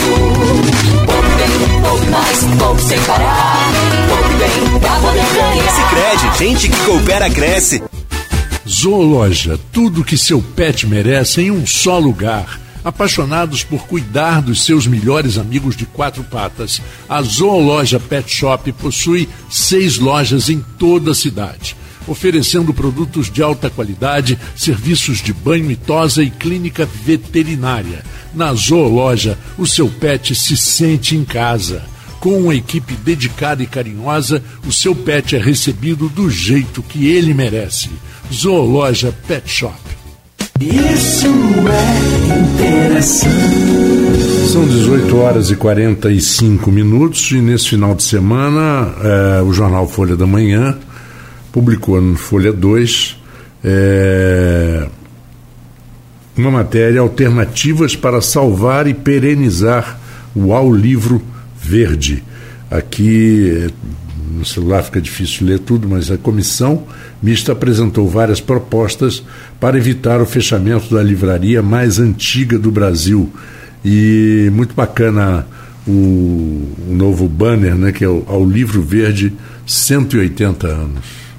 Poupe bem, poupe mais, poupe sem parar. Poupe bem, pra poder ganhar. Cicred, gente que coopera, cresce. Zoologia, tudo que seu pet merece em um só lugar. Apaixonados por cuidar dos seus melhores amigos de quatro patas, a Zoologia Pet Shop possui seis lojas em toda a cidade, oferecendo produtos de alta qualidade, serviços de banho e tosa e clínica veterinária. Na Zoologia, o seu pet se sente em casa. Com uma equipe dedicada e carinhosa, o seu pet é recebido do jeito que ele merece. Zoologia Pet Shop. Isso é interessante. São 18 horas e 45 minutos e nesse final de semana eh, o jornal Folha da Manhã publicou no Folha 2 eh, uma matéria Alternativas para salvar e perenizar o ao livro verde. Aqui no celular fica difícil ler tudo, mas a comissão mista apresentou várias propostas para evitar o fechamento da livraria mais antiga do Brasil. E muito bacana o, o novo banner, né, que é o, ao Livro Verde 180 anos.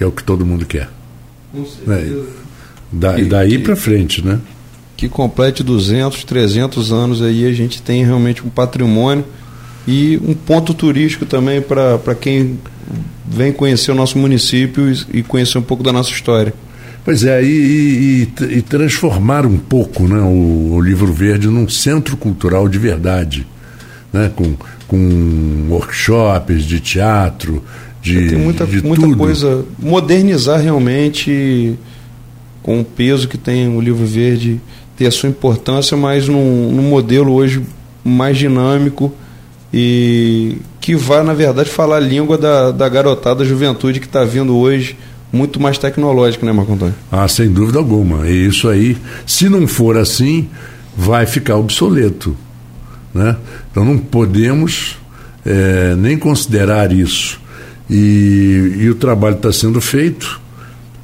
É o que todo mundo quer. Com certeza. É. Da, daí para frente, né? Que complete 200, 300 anos aí, a gente tem realmente um patrimônio e um ponto turístico também para quem vem conhecer o nosso município e, e conhecer um pouco da nossa história. Pois é, e, e, e, transformar um pouco né, o, o, Livro Verde num centro cultural de verdade, né, com, com workshops de teatro, de, Tem muita, de muita tudo. coisa. Modernizar realmente com o peso que tem o Livro Verde, ter a sua importância, mas num, num modelo hoje mais dinâmico e que vai, na verdade, falar a língua da, da garotada, da juventude que está vindo hoje muito mais tecnológica, né, Marco Antônio? Ah, sem dúvida alguma. E isso aí, se não for assim, vai ficar obsoleto. Né? Então não podemos é, nem considerar isso. E, e o trabalho está sendo feito.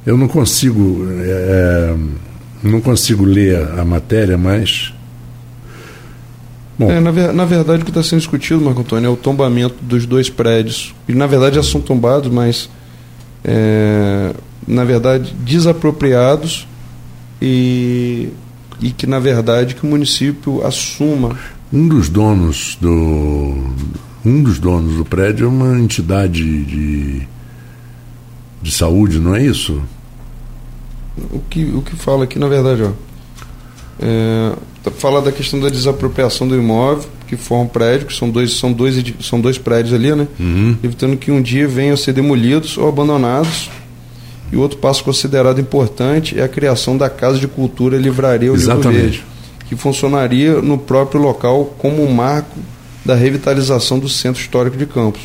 Eu não consigo, é, não consigo ler a matéria, mas Bom. É, na, na, verdade, o que está sendo discutido, Marco Antônio, é o tombamento dos dois prédios. E, na verdade, já são tombados, mas, é, na verdade, desapropriados e, e que, na verdade, que o município assuma. Um dos donos do um dos donos do prédio é uma entidade de, de saúde, não é isso? O que, o que fala aqui, na verdade, ó, é, fala da questão da desapropriação do imóvel, que forma um prédio, que são dois, são dois, são dois prédios ali, né? Uhum. Evitando que um dia venham a ser demolidos ou abandonados. E outro passo considerado importante é a criação da Casa de Cultura Livraria O Livro Verde, que funcionaria no próprio local como um marco da revitalização do Centro Histórico de Campos.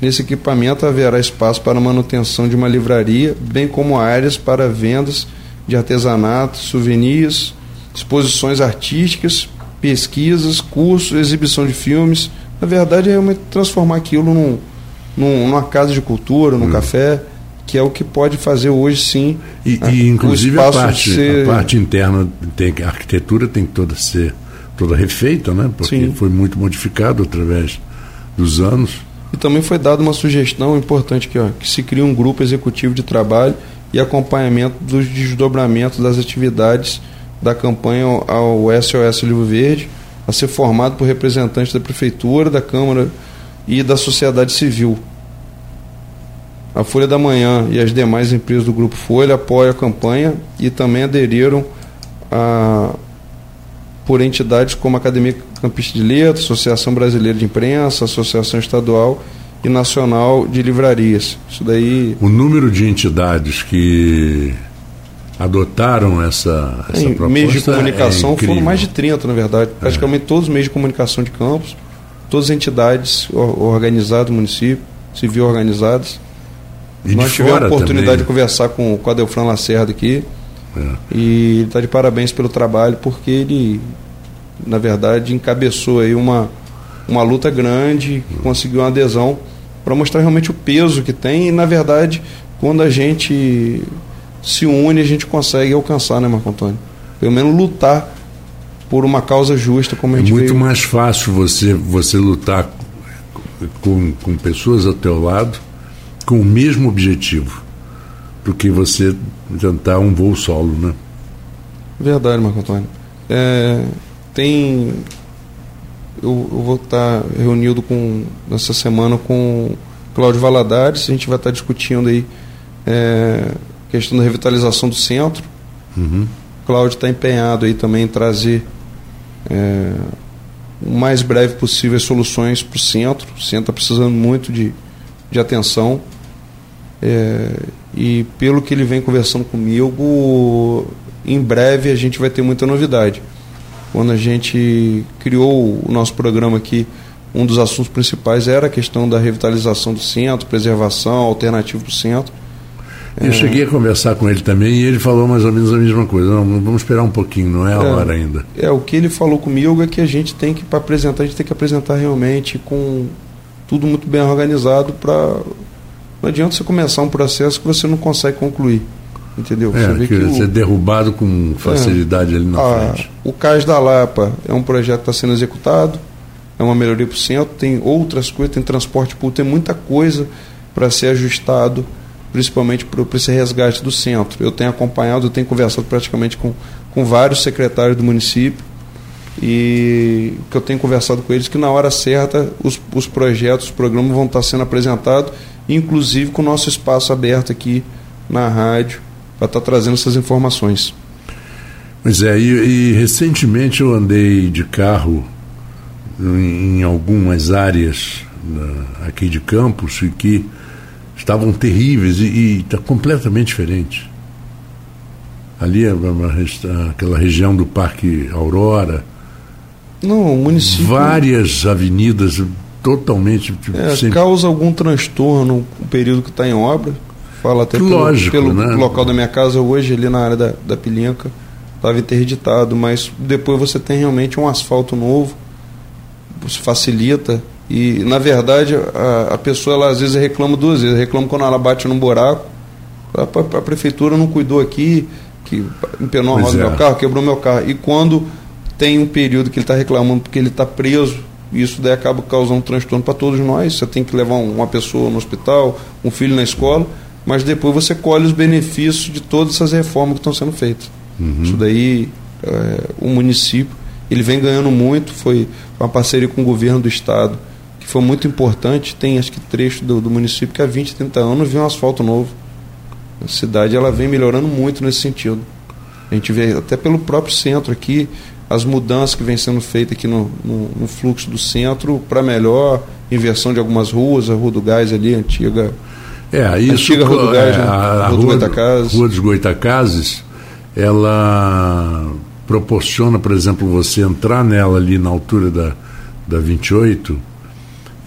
Nesse equipamento haverá espaço para manutenção de uma livraria, bem como áreas para vendas de artesanato, souvenirs, exposições artísticas, pesquisas, cursos, exibição de filmes. Na verdade, é realmente transformar aquilo num, num, numa casa de cultura, num hum. café, que é o que pode fazer hoje sim. E, a, e inclusive a parte, ser... a parte interna, tem, a arquitetura tem que toda ser toda refeita, né? Porque sim. foi muito modificado através dos anos. E também foi dada uma sugestão importante aqui, ó, que se crie um grupo executivo de trabalho e acompanhamento dos desdobramentos das atividades da campanha ao SOS Livro Verde, a ser formado por representantes da Prefeitura, da Câmara e da sociedade civil. A Folha da Manhã e as demais empresas do Grupo Folha apoiam a campanha e também aderiram a, por entidades como a Academia Campista de Letras, Associação Brasileira de Imprensa, Associação Estadual e Nacional de Livrarias. Isso daí. O número de entidades que adotaram essa, essa em proposta. Meios de comunicação é foram mais de 30, na verdade. É. Praticamente é. todos os meios de comunicação de campos, todas as entidades organizadas do município, civil organizadas. E Nós tivemos a oportunidade também. de conversar com, com o Adelfran Lacerda aqui. É. E está de parabéns pelo trabalho, porque ele, na verdade, encabeçou aí uma, uma luta grande, conseguiu uma adesão para mostrar realmente o peso que tem. E, na verdade, quando a gente se une, a gente consegue alcançar, né, Marco Antônio? Pelo menos lutar por uma causa justa, como a é gente É muito veio. mais fácil você, você lutar com, com pessoas ao teu lado com o mesmo objetivo do que você tentar um voo solo, né? Verdade, Marco Antônio. É, tem. Eu, eu, vou estar reunido com, nessa semana com Cláudio Valadares, a gente vai estar discutindo aí é, questão da revitalização do centro. Uhum. Cláudio está empenhado aí também em trazer é, o mais breve possível as soluções para o centro. O centro está precisando muito de, de atenção. É, e pelo que ele vem conversando comigo, em breve a gente vai ter muita novidade. Quando a gente criou o nosso programa aqui, um dos assuntos principais era a questão da revitalização do centro, preservação, alternativa do centro. Eu é. cheguei a conversar com ele também e ele falou mais ou menos a mesma coisa. Não, vamos esperar um pouquinho, não é a é, hora ainda. É, o que ele falou comigo é que a gente tem que, para apresentar, a gente tem que apresentar realmente com tudo muito bem organizado para. Não adianta você começar um processo que você não consegue concluir. Entendeu? É, você que, que ser o... derrubado com facilidade é, ali na a, frente. O Cais da Lapa é um projeto que está sendo executado, é uma melhoria para o centro, tem outras coisas, tem transporte público, tem muita coisa para ser ajustado principalmente para esse resgate do centro. Eu tenho acompanhado, eu tenho conversado praticamente com, com vários secretários do município e que eu tenho conversado com eles que na hora certa os, os projetos, os programas vão estar sendo apresentados, inclusive com o nosso espaço aberto aqui na rádio para estar trazendo essas informações. Pois é, e, e recentemente eu andei de carro em, em algumas áreas uh, aqui de Campos que estavam terríveis e está completamente diferente. Ali é aquela região do Parque Aurora. Não, o município. Várias avenidas totalmente. Tipo, é, sem... Causa algum transtorno o período que está em obra. Fala até Lógico, pelo, pelo né? local da minha casa hoje, ali na área da, da Pilinca, estava interditado, mas depois você tem realmente um asfalto novo, isso facilita. E, na verdade, a, a pessoa ela, às vezes reclama duas vezes. Reclama quando ela bate num buraco. A, a, a prefeitura não cuidou aqui, que empenou a roda do é. meu carro, quebrou meu carro. E quando tem um período que ele está reclamando porque ele está preso, isso daí acaba causando um transtorno para todos nós. Você tem que levar uma pessoa no hospital, um filho na escola mas depois você colhe os benefícios de todas essas reformas que estão sendo feitas. Uhum. Isso daí, é, o município, ele vem ganhando muito, foi uma parceria com o governo do estado, que foi muito importante, tem acho que trecho do, do município que há 20, 30 anos viu um asfalto novo. A cidade ela vem melhorando muito nesse sentido. A gente vê até pelo próprio centro aqui, as mudanças que vêm sendo feitas aqui no, no, no fluxo do centro para melhor, inversão de algumas ruas, a Rua do Gás ali, antiga é, isso. Antiga Rua do Gás, é, né? a, Rua, Rua, Goitacazes. Rua dos Goitacazes, ela proporciona, por exemplo, você entrar nela ali na altura da, da 28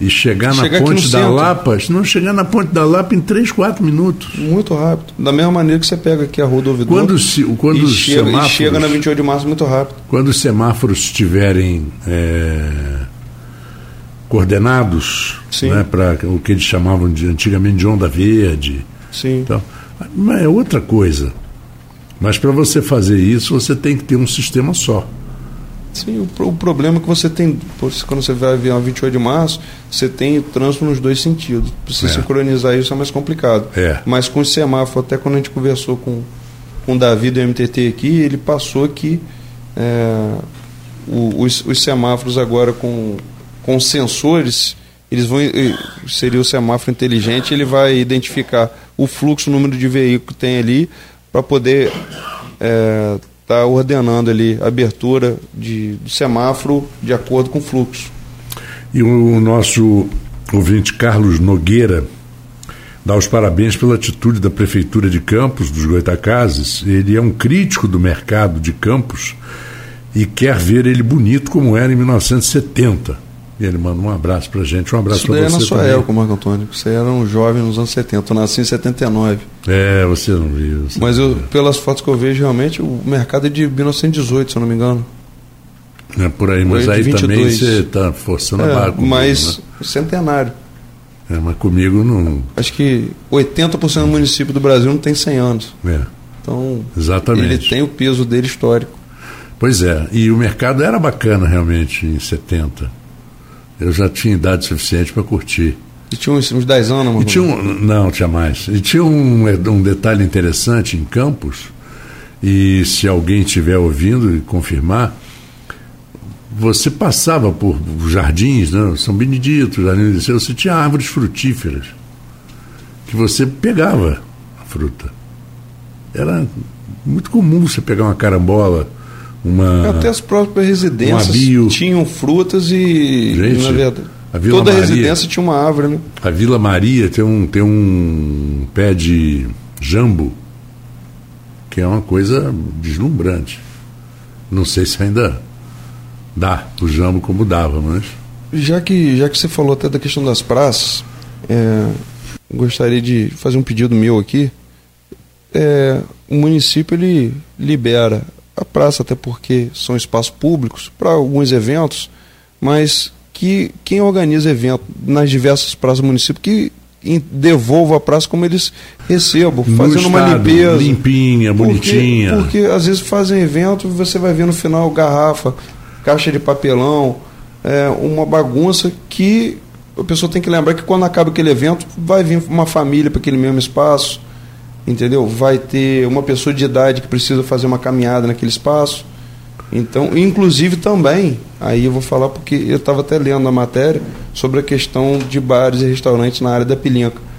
e chegar, na ponte da centro. Lapa, não chegar na ponte da Lapa em 3, 4 minutos. Muito rápido. Da mesma maneira que você pega aqui a Rua do Ouvidor quando, se, quando e, chega, e chega na 28 de março muito rápido. Quando os semáforos estiverem é, coordenados né, para o que eles chamavam de antigamente de onda verde. Sim. Então, mas é outra coisa. Mas para você fazer isso, você tem que ter um sistema só. Sim, o, o problema é que você tem, quando você vai avião 28 de março, você tem o trânsito nos dois sentidos. Para você é. sincronizar isso é mais complicado. É. Mas com o semáforo, até quando a gente conversou com, com o Davi do MTT aqui, ele passou que é, o, os, os semáforos agora com com sensores, eles vão seria o semáforo inteligente, ele vai identificar o fluxo, o número de veículo que tem ali para poder é, tá ordenando ali a abertura de, semáforo de acordo com o fluxo. E o nosso ouvinte Carlos Nogueira dá os parabéns pela atitude da Prefeitura de Campos, dos Goitacazes. Ele é um crítico do mercado de Campos e quer ver ele bonito como era em 1970 e ele manda um abraço pra gente, um abraço para você. Isso daí é na sua também. época, Marco Antônio. Você era um jovem nos anos 70, eu nasci em 79. É, você não viu. Você Mas eu, pelas fotos que eu vejo, realmente, o mercado é de 1918, se eu não me engano. É por aí, mas aí, também você está forçando é, a barra comigo, Mas né? centenário. É, mas comigo não. Acho que 80% do município do Brasil não tem 100 anos. É. Então, Exatamente. ele tem o peso dele histórico. Pois é, e o mercado era bacana realmente em 70 eu já tinha idade suficiente para curtir. E tinha uns, uns 10 anos, mano? E tinha um, não, tinha mais. E tinha um, um detalhe interessante em Campos, e se alguém estiver ouvindo e confirmar, você passava por jardins, né? São Benedito, Jardim do Céu, você tinha árvores frutíferas, que você pegava a fruta. Era muito comum você pegar uma carambola uma. Até as próprias residências um tinham frutas e. Gente, na verdade, a Vila toda Maria, residência tinha uma árvore, né? A Vila Maria tem um, tem um pé de jambo, que é uma coisa deslumbrante. Não sei se ainda dá o jambo como dava, mas. Já que, já que você falou até da questão das praças, é, gostaria de fazer um pedido meu aqui. É, o município ele libera a praça, até porque são espaços públicos para alguns eventos, mas que quem organiza evento nas diversas praças do município que devolva a praça como eles recebam, no fazendo estado, uma limpeza. Limpinha, bonitinha. Porque, porque às vezes fazem evento e você vai ver no final garrafa, caixa de papelão, é, uma bagunça que a pessoa tem que lembrar que quando acaba aquele evento, vai vir uma família para aquele mesmo espaço, entendeu? Vai ter uma pessoa de idade que precisa fazer uma caminhada naquele espaço. Então, inclusive também, aí eu vou falar porque eu estava até lendo a matéria sobre a questão de bares e restaurantes na área da Pilinca.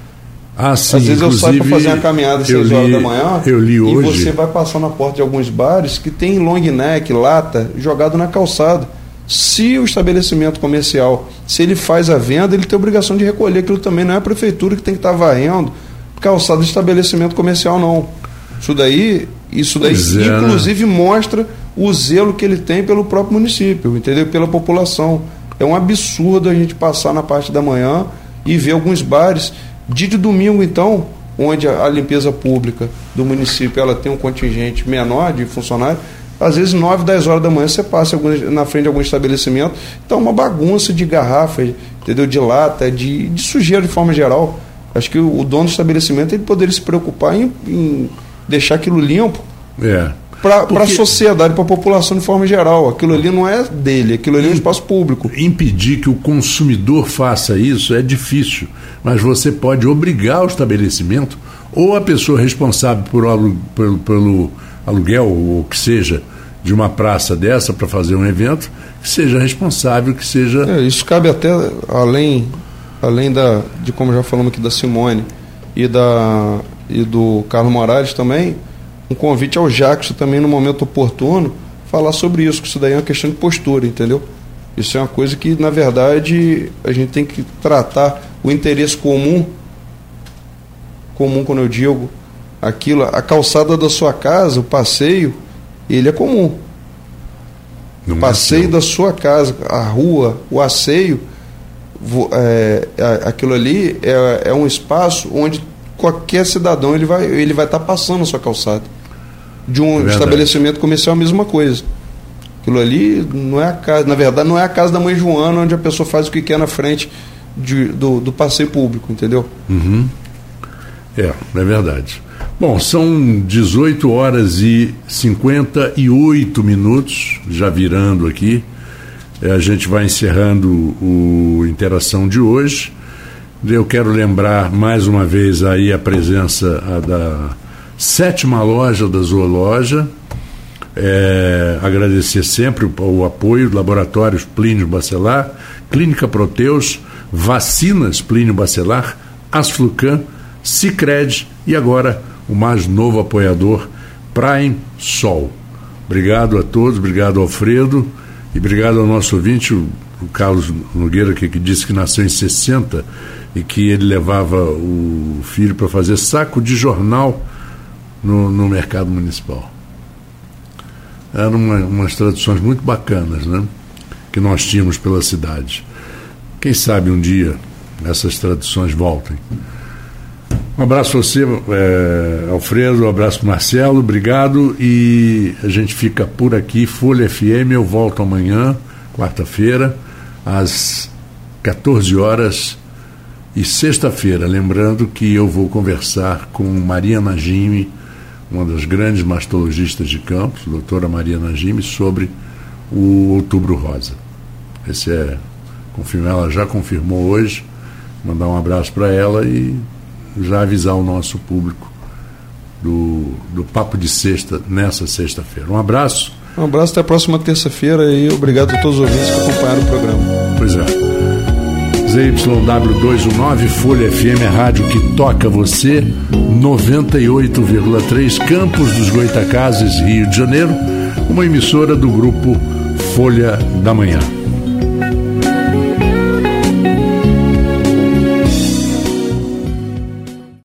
Ah, sim, Às vezes eu saio para fazer uma caminhada às 6 li, horas da manhã eu li e hoje. você vai passar na porta de alguns bares que tem long neck, lata, jogado na calçada. Se o estabelecimento comercial, se ele faz a venda, ele tem obrigação de recolher aquilo também. Não é a prefeitura que tem que estar varrendo calçada de estabelecimento comercial, não. Isso daí, isso daí é, né? inclusive mostra o zelo que ele tem pelo próprio município, entendeu? Pela população. É um absurdo a gente passar na parte da manhã e ver alguns bares. Dia de domingo, então, onde a, a limpeza pública do município ela tem um contingente menor de funcionários, às vezes 9, 10 horas da manhã você passa na frente de algum estabelecimento, então uma bagunça de garrafa, entendeu? De lata, de, de sujeira de forma geral. Acho que o, dono do estabelecimento ele poderia se preocupar em, em deixar aquilo limpo É. para a Porque- sociedade, para a população de forma geral. Aquilo ali não é dele, aquilo ali é um espaço público. Impedir que o consumidor faça isso é difícil, mas você pode obrigar o estabelecimento ou a pessoa responsável por alu- pelo, pelo aluguel ou o que seja de uma praça dessa para fazer um evento, que seja responsável, que seja. É, isso cabe até além, além da, de como já falamos aqui da Simone e, da, e do Carlos Moraes também, um convite ao Jackson também no momento oportuno falar sobre isso, que isso daí é uma questão de postura, entendeu? Isso é uma coisa que, na verdade, a gente tem que tratar o interesse comum, comum quando eu digo aquilo, a calçada da sua casa, o passeio, ele é comum. não é passeio da sua casa, a rua, o asseio, é, aquilo ali é, é um espaço onde qualquer cidadão ele vai ele vai estar passando a sua calçada. De um verdade. estabelecimento comercial a mesma coisa. Aquilo ali não é a casa, na verdade não é a casa da mãe Joana onde a pessoa faz o que quer na frente de- do, do passeio público, entendeu? É, é verdade. Bom, são 18 horas e 58 minutos, já virando aqui. É, a gente vai encerrando o Interação de hoje. Eu quero lembrar mais uma vez aí a presença a da sétima loja da Zoologia. É, agradecer sempre o, o apoio, Laboratórios Plínio Bacelar, Clínica Proteus, Vacinas Plínio Bacelar, Asflucan, Cicred e agora o mais novo apoiador, Prime Sol. Obrigado a todos, obrigado Alfredo e obrigado ao nosso ouvinte, o, Carlos Nogueira, que, que disse que nasceu em 60 e que ele levava o filho para fazer saco de jornal no, no mercado municipal eram uma, umas traduções muito bacanas, né? Que nós tínhamos pela cidade. Quem sabe um dia essas traduções voltem. Um abraço a você, eh, Alfredo, um abraço Marcelo, obrigado. E a gente fica por aqui, Folha FM, eu volto amanhã, quarta-feira, às 14 horas e sexta-feira. Lembrando que eu vou conversar com Maria Najimi, uma das grandes mastologistas de Campos, doutora Maria Najimi, sobre o Outubro Rosa. Esse é, ela já confirmou hoje, mandar um abraço para ela e já avisar o nosso público do, do Papo de Sexta nessa sexta-feira. Um abraço. Um abraço até a próxima terça-feira e obrigado a todos os ouvintes que acompanharam o programa. Pois é. ZYW219, Folha FM, a rádio que toca você, 98,3, Campos dos Goitacazes, Rio de Janeiro, uma emissora do grupo Folha da Manhã.